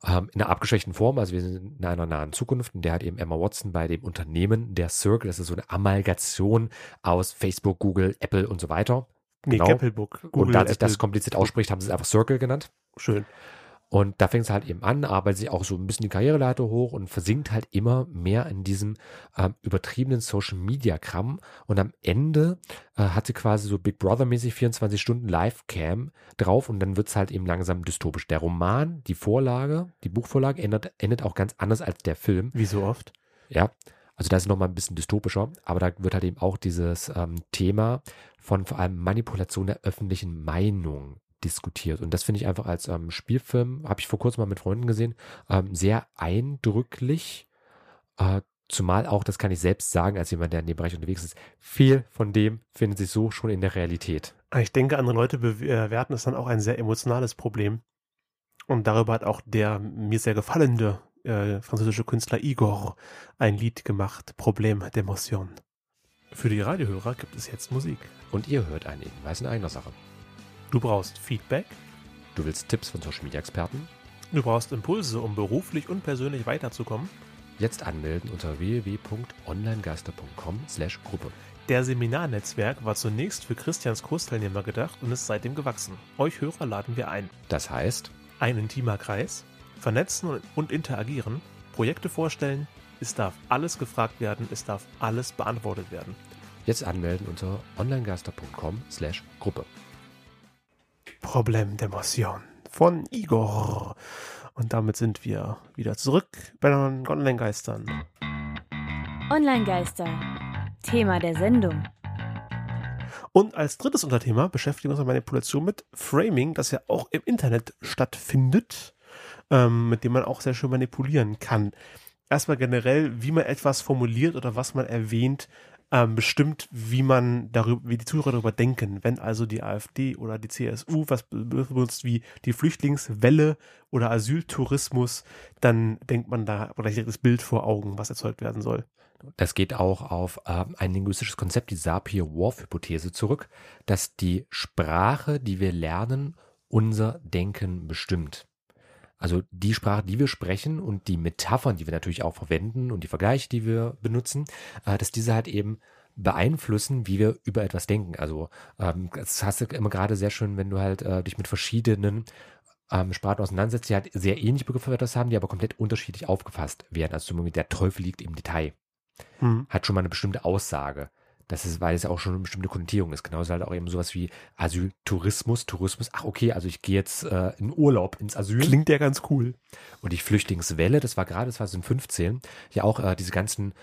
ähm, in einer abgeschwächten Form. Also wir sind in einer nahen Zukunft, in der hat eben Emma Watson bei dem Unternehmen der Circle, das ist so eine Amalgation aus Facebook, Google, Apple und so weiter. Nee, Genau. Gappelbook. und da sich das kompliziert ausspricht, haben sie es einfach Circle genannt. Schön. Und da fängt es halt eben an, arbeitet sich auch so ein bisschen die Karriereleiter hoch und versinkt halt immer mehr in diesem ähm, übertriebenen Social Media Kram. Und am Ende äh, hat sie quasi so Big Brother mäßig 24 Stunden Live-Cam drauf und dann wird es halt eben langsam dystopisch. Der Roman, die Vorlage, die Buchvorlage endet, endet auch ganz anders als der Film. Wie so oft. Ja. Also da ist nochmal ein bisschen dystopischer, aber da wird halt eben auch dieses ähm, Thema von vor allem Manipulation der öffentlichen Meinung diskutiert. Und das finde ich einfach als ähm, Spielfilm, habe ich vor kurzem mal mit Freunden gesehen, ähm, sehr eindrücklich. Äh, zumal auch, das kann ich selbst sagen, als jemand, der in dem Bereich unterwegs ist, viel von dem findet sich so schon in der Realität. Ich denke, andere Leute bewerten es dann auch ein sehr emotionales Problem. Und darüber hat auch der mir sehr gefallene äh, französische Künstler Igor ein Lied gemacht, Problem d'Emotion. Für die Radiohörer gibt es jetzt Musik. Und ihr hört einen Hinweis in eigener Sache. Du brauchst Feedback. Du willst Tipps von Social Media Experten. Du brauchst Impulse, um beruflich und persönlich weiterzukommen. Jetzt anmelden unter www.onlinegeister.com/gruppe. Der Seminarnetzwerk war zunächst für Christians Kursteilnehmer gedacht und ist seitdem gewachsen. Euch Hörer laden wir ein. Das heißt, ein intimer Kreis, vernetzen und interagieren, Projekte vorstellen, es darf alles gefragt werden, es darf alles beantwortet werden. Jetzt anmelden unter onlinegeister.com/gruppe. Problem d'Emotion von Igor. Und damit sind wir wieder zurück bei den Online-Geistern. Online-Geister. Thema der Sendung. Und als drittes Unterthema beschäftigen wir uns mit Manipulation mit Framing, das ja auch im Internet stattfindet, ähm, mit dem man auch sehr schön manipulieren kann. Erstmal generell, wie man etwas formuliert oder was man erwähnt, ähm, bestimmt, wie man darüber, wie die Zuhörer darüber denken. Wenn also die AfD oder die CSU was benutzt wie die Flüchtlingswelle oder Asyltourismus, dann denkt man da oder das Bild vor Augen, was erzeugt werden soll. Das geht auch auf äh, ein linguistisches Konzept, die Sapir-Whorf-Hypothese zurück, dass die Sprache, die wir lernen, unser Denken bestimmt. Also die Sprache, die wir sprechen und die Metaphern, die wir natürlich auch verwenden und die Vergleiche, die wir benutzen, äh, dass diese halt eben beeinflussen, wie wir über etwas denken. Also ähm, das hast du immer gerade sehr schön, wenn du halt äh, dich mit verschiedenen ähm, Sprachen auseinandersetzt, die halt sehr ähnliche Begriffe für etwas haben, die aber komplett unterschiedlich aufgefasst werden. Also zum Beispiel der Teufel liegt im Detail. Hm. Hat schon mal eine bestimmte Aussage. Das ist, weil es ja auch schon eine bestimmte Konnotierung ist. Genauso halt auch eben sowas wie Asyltourismus, Tourismus. Ach, okay, also ich gehe jetzt äh, in Urlaub ins Asyl. Klingt ja ganz cool. Und die Flüchtlingswelle, das war gerade 2015, ja auch äh, diese ganzen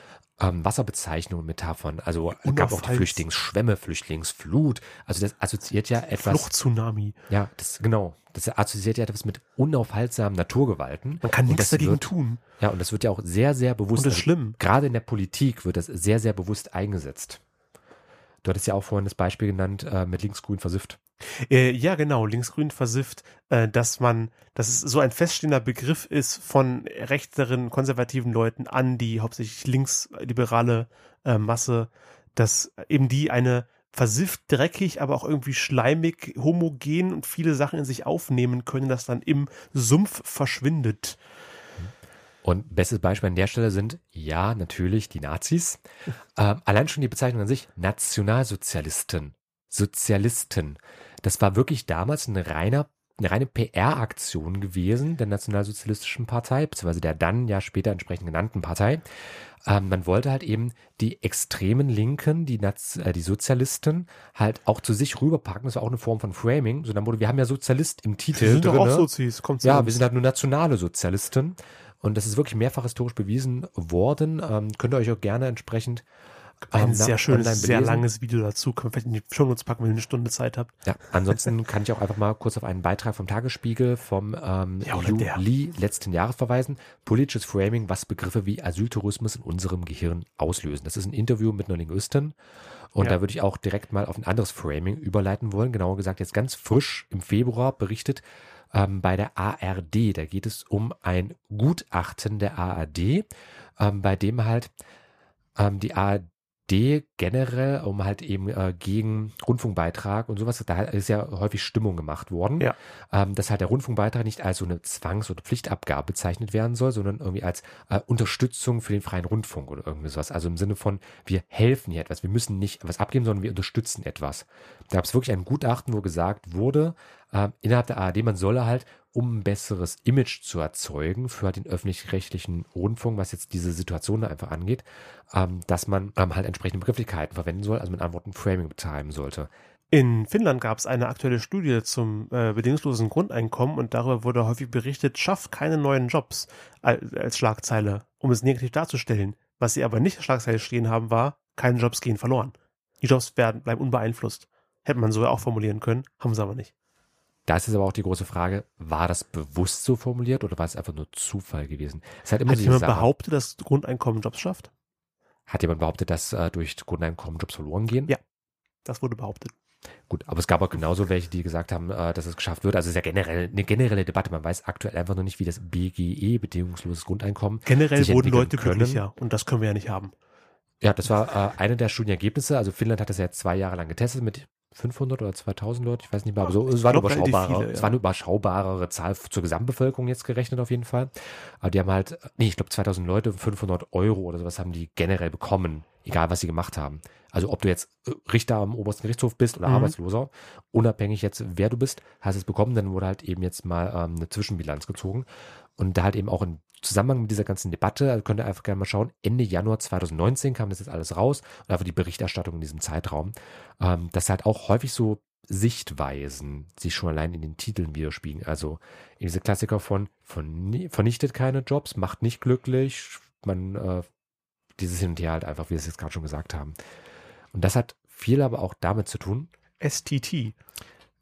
ähm, Wasserbezeichnungen, Metaphern. Also es gab auch die Flüchtlingsschwämme, Flüchtlingsflut. Also das assoziiert ja etwas. Fluchttsunami. Ja, das genau. Das assoziiert ja etwas mit unaufhaltsamen Naturgewalten. Man kann nichts dagegen wird, tun. Ja, und das wird ja auch sehr, sehr bewusst. Und das ist schlimm. Gerade in der Politik wird das sehr, sehr bewusst eingesetzt. Du hattest ja auch vorhin das Beispiel genannt äh, mit linksgrün versifft. Äh, ja, genau, linksgrün versifft, äh, dass man, dass es so ein feststehender Begriff ist von rechteren, konservativen Leuten an die hauptsächlich linksliberale äh, Masse, dass eben die eine versifft, dreckig, aber auch irgendwie schleimig, homogen und viele Sachen in sich aufnehmen können, das dann im Sumpf verschwindet. Und bestes Beispiel an der Stelle sind, ja, natürlich die Nazis. [LAUGHS] Ähm, allein schon die Bezeichnung an sich, Nationalsozialisten, Sozialisten. Das war wirklich damals eine reiner eine reine PR-Aktion gewesen der Nationalsozialistischen Partei, beziehungsweise der dann ja später entsprechend genannten Partei. Ähm, man wollte halt eben die extremen Linken, die, Naz äh, die Sozialisten, halt auch zu sich rüberpacken. Das war auch eine Form von Framing. So dann wurde, wir haben ja Sozialist im Titel. Wir sind drin, doch auch Sozis, kommt Ja, wir sind halt nur nationale Sozialisten. Und das ist wirklich mehrfach historisch bewiesen worden. Ähm, könnt ihr euch auch gerne entsprechend ein ähm, sehr schönes, sehr langes Video dazu. Können wir vielleicht in die Show Notes packen, wenn ihr eine Stunde Zeit habt. Ja, ansonsten [LAUGHS] kann ich auch einfach mal kurz auf einen Beitrag vom Tagesspiegel vom ähm, ja, Juli letzten Jahres verweisen. Politisches Framing, was Begriffe wie Asyltourismus in unserem Gehirn auslösen. Das ist ein Interview mit einer Linguistin. Und ja. da würde ich auch direkt mal auf ein anderes Framing überleiten wollen. Genauer gesagt, jetzt ganz frisch im Februar berichtet ähm, bei der ARD. Da geht es um ein Gutachten der ARD, ähm, bei dem halt ähm, die ARD generell, um halt eben äh, gegen Rundfunkbeitrag und sowas, da ist ja häufig Stimmung gemacht worden, ja. ähm, dass halt der Rundfunkbeitrag nicht als so eine Zwangs- oder Pflichtabgabe bezeichnet werden soll, sondern irgendwie als äh, Unterstützung für den freien Rundfunk oder irgendwie sowas. Also im Sinne von, wir helfen hier etwas, wir müssen nicht was abgeben, sondern wir unterstützen etwas. Da gab es wirklich ein Gutachten, wo gesagt wurde, äh, innerhalb der ARD, man solle halt um ein besseres Image zu erzeugen für den öffentlich-rechtlichen Rundfunk, was jetzt diese Situation einfach angeht, ähm, dass man ähm, halt entsprechende Begrifflichkeiten verwenden soll, also mit Antworten Framing betreiben sollte. In Finnland gab es eine aktuelle Studie zum äh, bedingungslosen Grundeinkommen und darüber wurde häufig berichtet, schafft keine neuen Jobs als, als Schlagzeile, um es negativ darzustellen. Was sie aber nicht der Schlagzeile stehen haben, war, keine Jobs gehen verloren. Die Jobs werden, bleiben unbeeinflusst. Hätte man so auch formulieren können, haben sie aber nicht. Da ist jetzt aber auch die große Frage, war das bewusst so formuliert oder war es einfach nur Zufall gewesen? Es halt immer Hat jemand Sache. behauptet, dass Grundeinkommen Jobs schafft? Hat jemand behauptet, dass äh, durch Grundeinkommen Jobs verloren gehen? Ja. Das wurde behauptet. Gut, aber es gab auch genauso welche, die gesagt haben, äh, dass es geschafft wird. Also es ist ja generell eine generelle Debatte. Man weiß aktuell einfach noch nicht, wie das BGE, bedingungsloses Grundeinkommen, Generell wurden Leute können. glücklicher und das können wir ja nicht haben. Ja, das war äh, eine der Studienergebnisse. Also Finnland hat das ja jetzt zwei Jahre lang getestet mit 500 oder 2000 Leuten, ich weiß nicht mehr, aber so, es war eine glaub, relativ überschaubare, viele, ja. es war eine überschaubarere Zahl zur Gesamtbevölkerung jetzt gerechnet auf jeden Fall. Aber die haben halt, nee, ich glaube 2000 Leute, 500 Euro oder sowas haben die generell bekommen, egal was sie gemacht haben. Also ob du jetzt äh, Richter am obersten Gerichtshof bist oder Mhm. Arbeitsloser, unabhängig jetzt wer du bist, hast es bekommen, dann wurde halt eben jetzt mal ähm, eine Zwischenbilanz gezogen. Und da halt eben auch in Zusammenhang mit dieser ganzen Debatte, also könnt ihr einfach gerne mal schauen, Ende Januar 2019 kam das jetzt alles raus und einfach die Berichterstattung in diesem Zeitraum, ähm, dass halt auch häufig so Sichtweisen sich schon allein in den Titeln widerspiegeln. Also in diese Klassiker von, von vernichtet keine Jobs, macht nicht glücklich, man äh, dieses Hin und Her halt einfach, wie wir es jetzt gerade schon gesagt haben. Und das hat viel aber auch damit zu tun, STT.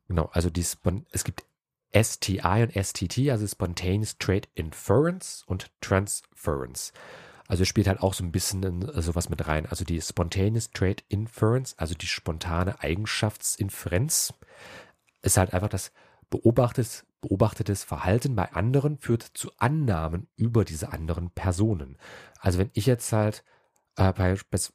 Genau, also die Spon es gibt STI und STT, also Spontaneous Trade Inference und Transference. Also spielt halt auch so ein bisschen in äh, sowas mit rein. Also die Spontaneous Trade Inference, also die spontane Eigenschaftsinferenz, ist halt einfach das beobachtetes, beobachtetes Verhalten bei anderen führt zu Annahmen über diese anderen Personen. Also wenn ich jetzt halt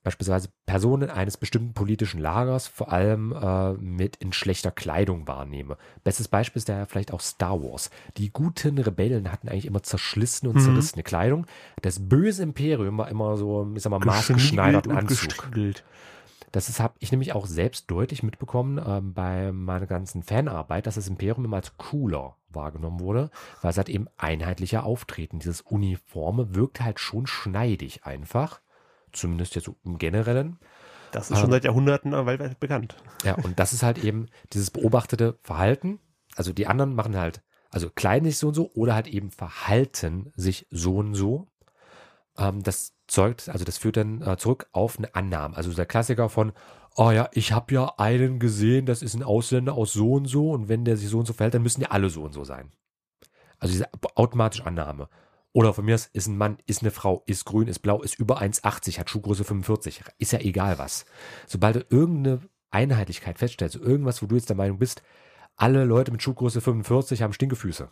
beispielsweise Personen eines bestimmten politischen Lagers vor allem äh, mit in schlechter Kleidung wahrnehme. Bestes Beispiel ist daher vielleicht auch Star Wars. Die guten Rebellen hatten eigentlich immer zerschlissene und Mhm. zerrissene Kleidung. Das böse Imperium war immer so, ich sag mal, maßgeschneiderten Anzug. gestrügelt. Das ist, habe ich nämlich auch selbst deutlich mitbekommen ähm, bei meiner ganzen Fanarbeit, dass das Imperium immer als cooler wahrgenommen wurde, weil es halt eben einheitlicher auftreten. Dieses Uniforme wirkt halt schon schneidig einfach. Zumindest jetzt so im Generellen. Das ist schon Ähm, seit Jahrhunderten weltweit bekannt. Ja, und das ist halt eben dieses beobachtete Verhalten. Also die anderen machen halt, also kleiden sich so und so oder halt eben verhalten sich so und so. Ähm, das zeugt, also das führt dann äh, zurück auf eine Annahme. Also der Klassiker von, oh ja, ich habe ja einen gesehen, das ist ein Ausländer aus so und so und wenn der sich so und so verhält, dann müssen die alle so und so sein. Also diese automatische Annahme. Oder von mir aus ist ein Mann, ist eine Frau, ist grün, ist blau, ist über 1,80, hat Schuhgröße 45. Ist ja egal was. Sobald du irgendeine Einheitlichkeit feststellst, also irgendwas, wo du jetzt der Meinung bist, alle Leute mit Schuhgröße 45 haben Stinkefüße,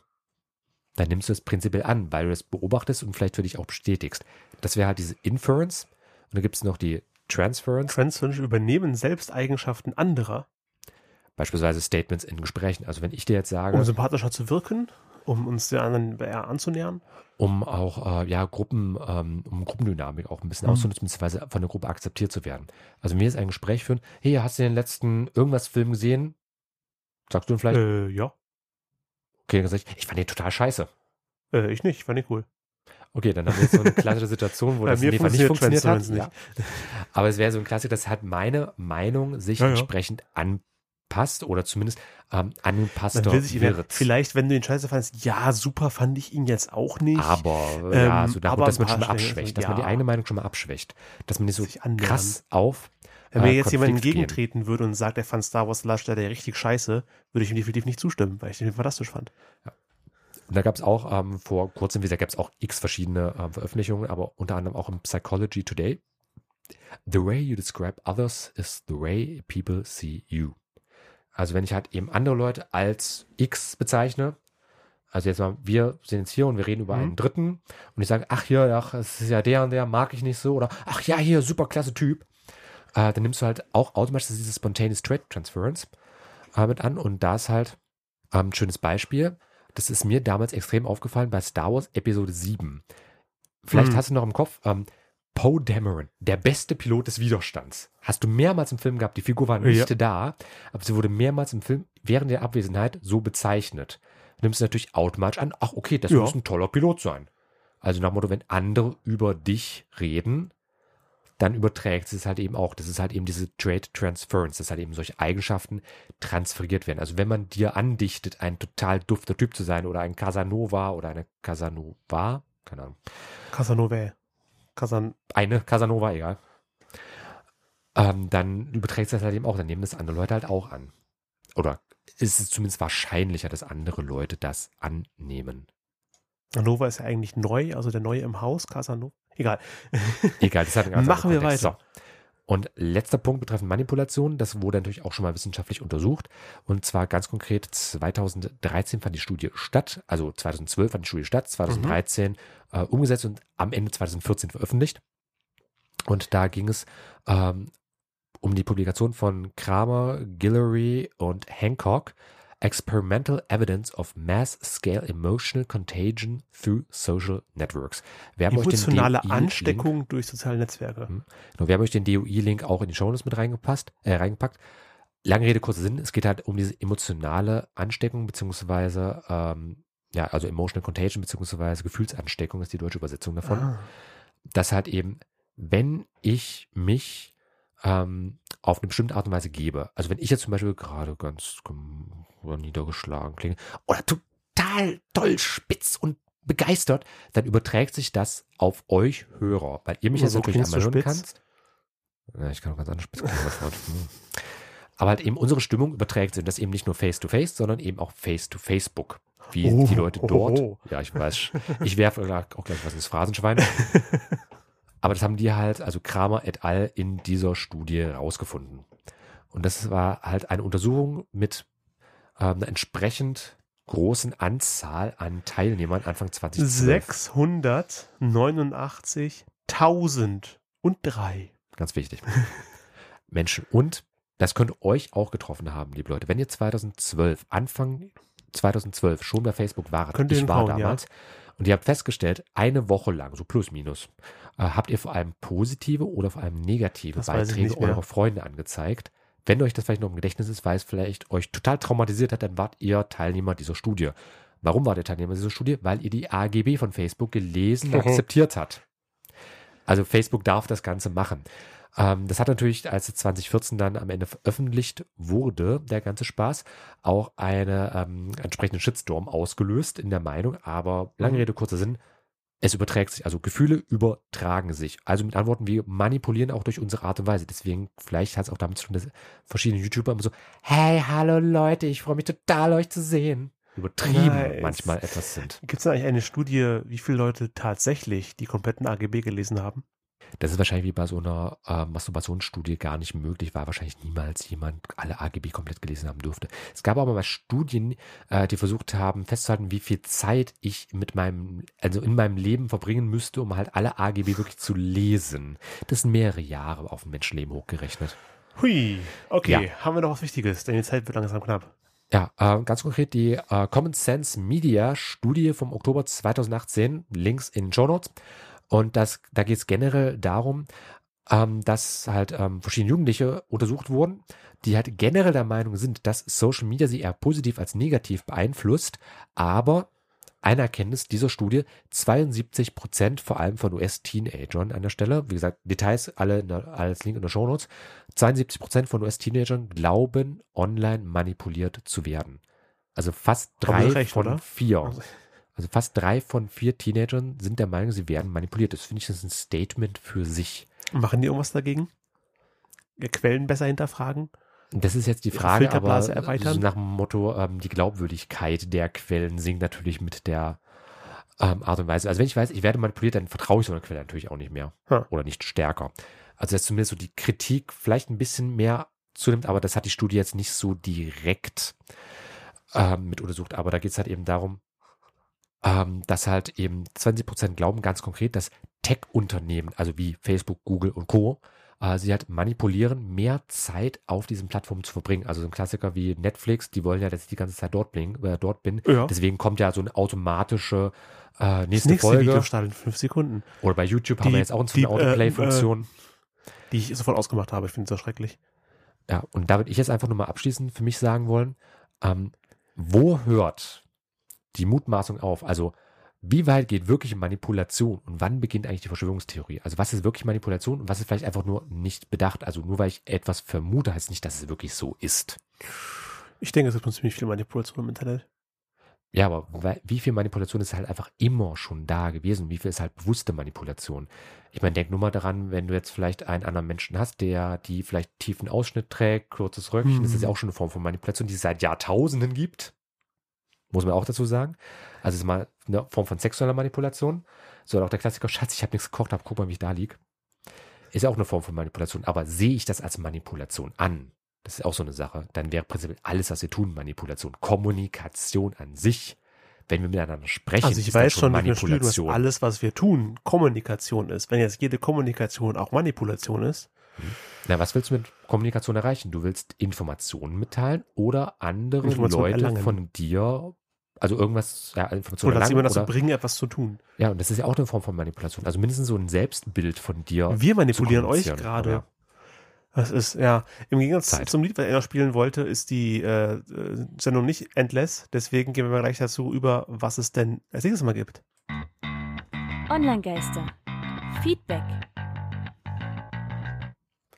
dann nimmst du es prinzipiell an, weil du das beobachtest und vielleicht für dich auch bestätigst. Das wäre halt diese Inference. Und dann gibt es noch die Transference, Transwünsche übernehmen Selbsteigenschaften anderer, beispielsweise Statements in Gesprächen. Also wenn ich dir jetzt sage, um sympathischer zu wirken, um uns den anderen eher anzunähern. um auch äh, ja Gruppen, ähm, um Gruppendynamik auch ein bisschen Mhm. auszunutzen, beziehungsweise von der Gruppe akzeptiert zu werden. Also mir ist ein Gespräch führen, hey, hast du den letzten irgendwas Film gesehen? Sagst du ihn vielleicht? Äh, ja. Okay, dann sag ich, ich fand den total scheiße. Äh, ich nicht, fand ich cool. Okay, dann haben wir jetzt so eine klassische Situation, wo [LAUGHS] das in dem Fall nicht funktioniert hat. Transference Ja. Aber es wäre so ein Klassiker, dass halt meine Meinung sich Ja, ja. entsprechend anpasst oder zumindest ähm, angepasster Man will sich immer, wird. vielleicht, wenn du den Scheiße fandest, ja, super fand ich ihn jetzt auch nicht. Aber Ähm, ja, so damit, aber dass man schon mal abschwächt, dass man die ja. eigene Meinung schon mal abschwächt, dass man nicht so krass auf Wenn mir äh, jetzt jemand Konflikt gehen. entgegentreten würde und sagt, er fand Star Wars Last Jedi richtig scheiße, würde ich ihm definitiv nicht zustimmen, weil ich den fantastisch fand. Und da gab es auch ähm, vor kurzem, wie gesagt, gab es auch x verschiedene ähm, Veröffentlichungen, aber unter anderem auch im Psychology Today. The way you describe others is the way people see you. Also wenn ich halt eben andere Leute als X bezeichne, also jetzt mal, wir sind jetzt hier und wir reden über Mhm. einen Dritten und ich sage, ach hier, ach, es ist ja der und der, mag ich nicht so, oder ach ja, hier, super klasse Typ, äh, dann nimmst du halt auch automatisch dieses Spontaneous Trade Transference äh, mit an und da ist halt ähm, ein schönes Beispiel. Das ist mir damals extrem aufgefallen bei Star Wars Episode 7. Vielleicht Hm. hast du noch im Kopf, ähm, Poe Dameron, der beste Pilot des Widerstands. Hast du mehrmals im Film gehabt. Die Figur war nicht Ja. da, aber sie wurde mehrmals im Film während der Abwesenheit so bezeichnet. Nimmst du natürlich automatisch an, ach okay, das Ja. muss ein toller Pilot sein. Also nach dem Motto, wenn andere über dich reden, dann überträgt es halt eben auch. Das ist halt eben diese Trade Transference, dass halt eben solche Eigenschaften transferiert werden. Also wenn man dir andichtet, ein total dufter Typ zu sein oder ein Casanova oder eine Casanova, keine Ahnung, Casanova. Kasan eine Casanova, egal. Ähm, dann überträgt das halt eben auch, dann nehmen das andere Leute halt auch an. Oder ist es zumindest wahrscheinlicher, dass andere Leute das annehmen. Nova ist ja eigentlich neu, also der Neue im Haus, Casanova. Egal. Egal, das hat einen ganz [LAUGHS] Machen wir weiter. So. Und letzter Punkt betreffend Manipulation, das wurde natürlich auch schon mal wissenschaftlich untersucht. Und zwar ganz konkret 2013 fand die Studie statt, also 2012 fand die Studie statt, 2013 äh, umgesetzt und am Ende 2014 veröffentlicht. Und da ging es ähm, um die Publikation von Kramer, Guillory und Hancock, Experimental Evidence of Mass Scale Emotional Contagion Through Social Networks. Wir haben euch den Emotionale Ansteckung durch soziale Netzwerke. Mhm. Genau, wir haben euch den DOI-Link auch in die Shownotes mit reingepasst, äh, reingepackt. Lange Rede, kurzer Sinn. Es geht halt um diese emotionale Ansteckung, beziehungsweise, ähm, ja, also Emotional Contagion, beziehungsweise Gefühlsansteckung ist die deutsche Übersetzung davon. Ah. Dass halt eben, wenn ich mich ähm, auf eine bestimmte Art und Weise gebe, also wenn ich jetzt zum Beispiel gerade ganz oder niedergeschlagen klinge oder total toll spitz und begeistert, dann überträgt sich das auf euch Hörer, weil ihr mich Oh, jetzt so natürlich einmal hören kannst. Ja, ich kann auch ganz anders spitz klingen. Hm. Aber halt eben unsere Stimmung überträgt sich das eben nicht nur face-to-face, sondern eben auch face-to-Facebook. Wie Oh, die Leute oh, dort, oh. ja, ich weiß, ich werfe auch gleich was ins Phrasenschwein. [LAUGHS] Aber das haben die halt, also Kramer et al. in dieser Studie rausgefunden. Und das war halt eine Untersuchung mit einer entsprechend großen Anzahl an Teilnehmern Anfang 2012. 689.003. Ganz wichtig. [LAUGHS] Menschen. Und das könnte euch auch getroffen haben, liebe Leute. Wenn ihr 2012, Anfang 2012 schon bei Facebook wart, Könnt ihr ich war ja. damals, und ihr habt festgestellt, eine Woche lang, so plus minus, äh, habt ihr vor allem positive oder vor allem negative Das Beiträge eurer Freunde angezeigt. Wenn euch das vielleicht noch im Gedächtnis ist, weil es vielleicht euch total traumatisiert hat, dann wart ihr Teilnehmer dieser Studie. Warum wart ihr Teilnehmer dieser Studie? Weil ihr die AGB von Facebook gelesen und Mhm. akzeptiert habt. Also Facebook darf das Ganze machen. Ähm, das hat natürlich, als es 2014 dann am Ende veröffentlicht wurde, der ganze Spaß, auch einen ähm, entsprechenden Shitstorm ausgelöst in der Meinung. Aber lange Mhm. Rede, kurzer Sinn, es überträgt sich. Also Gefühle übertragen sich. Also mit Antworten, wir manipulieren auch durch unsere Art und Weise. Deswegen, vielleicht hat es auch damit zu tun, dass verschiedene YouTuber immer so, hey, hallo Leute, ich freue mich total, euch zu sehen. Übertrieben Nice. manchmal etwas sind. Gibt es eigentlich eine Studie, wie viele Leute tatsächlich die kompletten AGB gelesen haben? Das ist wahrscheinlich wie bei so einer äh, Masturbationsstudie gar nicht möglich, weil wahrscheinlich niemals jemand alle AGB komplett gelesen haben dürfte. Es gab aber mal Studien, äh, die versucht haben festzuhalten, wie viel Zeit ich mit meinem, also in meinem Leben verbringen müsste, um halt alle AGB wirklich zu lesen. Das sind mehrere Jahre auf ein Menschenleben hochgerechnet. Hui, okay, Ja. haben wir noch was Wichtiges, denn die Zeit wird langsam knapp. Ja, äh, ganz konkret die äh, Common Sense Media Studie vom Oktober 2018, Links in den Show Notes. Und das, da geht es generell darum, ähm, dass halt ähm, verschiedene Jugendliche untersucht wurden, die halt generell der Meinung sind, dass Social Media sie eher positiv als negativ beeinflusst, aber eine Erkenntnis dieser Studie, 72 Prozent vor allem von US-Teenagern an der Stelle, wie gesagt, Details alle in der, als Link in der Show Notes, 72 Prozent von US-Teenagern glauben, online manipuliert zu werden. Also fast drei recht, von oder? vier. Also- Also fast drei von vier Teenagern sind der Meinung, sie werden manipuliert. Das finde ich das ist ein Statement für sich. Machen die irgendwas dagegen? Ihr Quellen besser hinterfragen? Das ist jetzt die Frage, aber so nach dem Motto, ähm, die Glaubwürdigkeit der Quellen sinkt natürlich mit der ähm, Art und Weise. Also wenn ich weiß, ich werde manipuliert, dann vertraue ich so einer Quelle natürlich auch nicht mehr. Ha. Oder nicht stärker. Also dass zumindest so die Kritik vielleicht ein bisschen mehr zunimmt, aber das hat die Studie jetzt nicht so direkt ähm, mit untersucht. Aber da geht es halt eben darum, ähm, dass halt eben 20 Prozent glauben ganz konkret, dass Tech-Unternehmen, also wie Facebook, Google und Co., äh, sie halt manipulieren, mehr Zeit auf diesen Plattformen zu verbringen. Also so ein Klassiker wie Netflix, die wollen ja, dass ich die ganze Zeit dort, bling, äh, dort bin. Ja. Deswegen kommt ja so eine automatische äh, nächste, nächste Folge. Video startet in fünf Sekunden, Oder bei YouTube Die- haben wir jetzt auch eine die, äh, Autoplay-Funktion. die ich sofort ausgemacht habe. Ich finde es so schrecklich. Ja, und da würde ich jetzt einfach nur mal abschließend für mich sagen wollen, ähm, wo hört die Mutmaßung auf? Also, wie weit geht wirkliche Manipulation und wann beginnt eigentlich die Verschwörungstheorie? Also, was ist wirklich Manipulation und was ist vielleicht einfach nur nicht bedacht? Also, nur weil ich etwas vermute, heißt nicht, dass es wirklich so ist. Ich denke, es gibt schon ziemlich viel Manipulation im Internet. Ja, aber wie viel Manipulation ist halt einfach immer schon da gewesen? Wie viel ist halt bewusste Manipulation? Ich meine, denk nur mal daran, wenn du jetzt vielleicht einen anderen Menschen hast, der die vielleicht tiefen Ausschnitt trägt, kurzes Röckchen, mhm. das ist ja auch schon eine Form von Manipulation, die es seit Jahrtausenden gibt. Muss man auch dazu sagen. Also es ist mal eine Form von sexueller Manipulation. So auch der Klassiker, Schatz, ich habe nichts gekocht, aber guck mal, wie ich da lieg. Ist auch eine Form von Manipulation. Aber sehe ich das als Manipulation an? Das ist auch so eine Sache. Dann wäre prinzipiell alles, was wir tun, Manipulation. Kommunikation an sich, wenn wir miteinander sprechen, also ich weiß schon, Manipulation. Dass alles, was wir tun, Kommunikation ist. Wenn jetzt jede Kommunikation auch Manipulation ist. Hm. Na, was willst du mit Kommunikation erreichen? Du willst Informationen mitteilen oder andere Leute erlangen. von dir also irgendwas, ja, Informationen oder jemand dazu bringen, etwas zu tun. Ja, und das ist ja auch eine Form von Manipulation. Also mindestens so ein Selbstbild von dir. Wir manipulieren euch gerade. Ja. Das ist, ja, im Gegensatz Zeit. zum Lied, was er noch spielen wollte, ist die äh, Sendung nicht endless. Deswegen gehen wir mal gleich dazu über, was es denn als nächstes Mal gibt. Online-Geister. Feedback.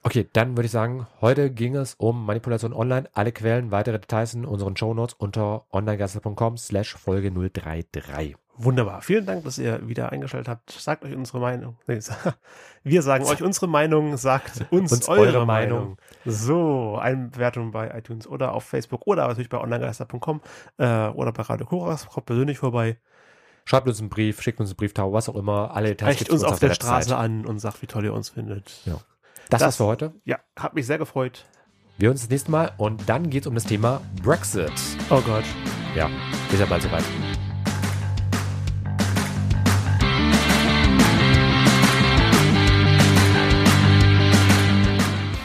Okay, dann würde ich sagen, heute ging es um Manipulation online. Alle Quellen, weitere Details in unseren Shownotes unter onlinegeister.com slash Folge 033. Wunderbar. Vielen Dank, dass ihr wieder eingeschaltet habt. Sagt euch unsere Meinung. Nee, [LAUGHS] wir sagen euch unsere Meinung, sagt [LAUGHS] uns, uns eure, eure Meinung. Meinung. So, eine Bewertung bei iTunes oder auf Facebook oder natürlich bei onlinegeister.com äh, oder bei Radio Koras. Kommt persönlich vorbei. Schreibt uns einen Brief, schickt uns einen Brieftau, was auch immer. Alle Details uns, uns auf, auf der, der Straße an und sagt, wie toll ihr uns findet. Ja. Das, das war's für heute. Ja, hat mich sehr gefreut. Wir hören uns das nächste Mal und dann geht es um das Thema Brexit. Oh Gott. Ja, ist ja bald soweit.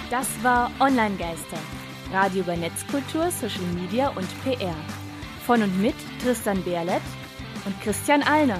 Das war Online-Geister. Radio über Netzkultur, Social Media und PR. Von und mit Tristan Berlet und Christian Allner.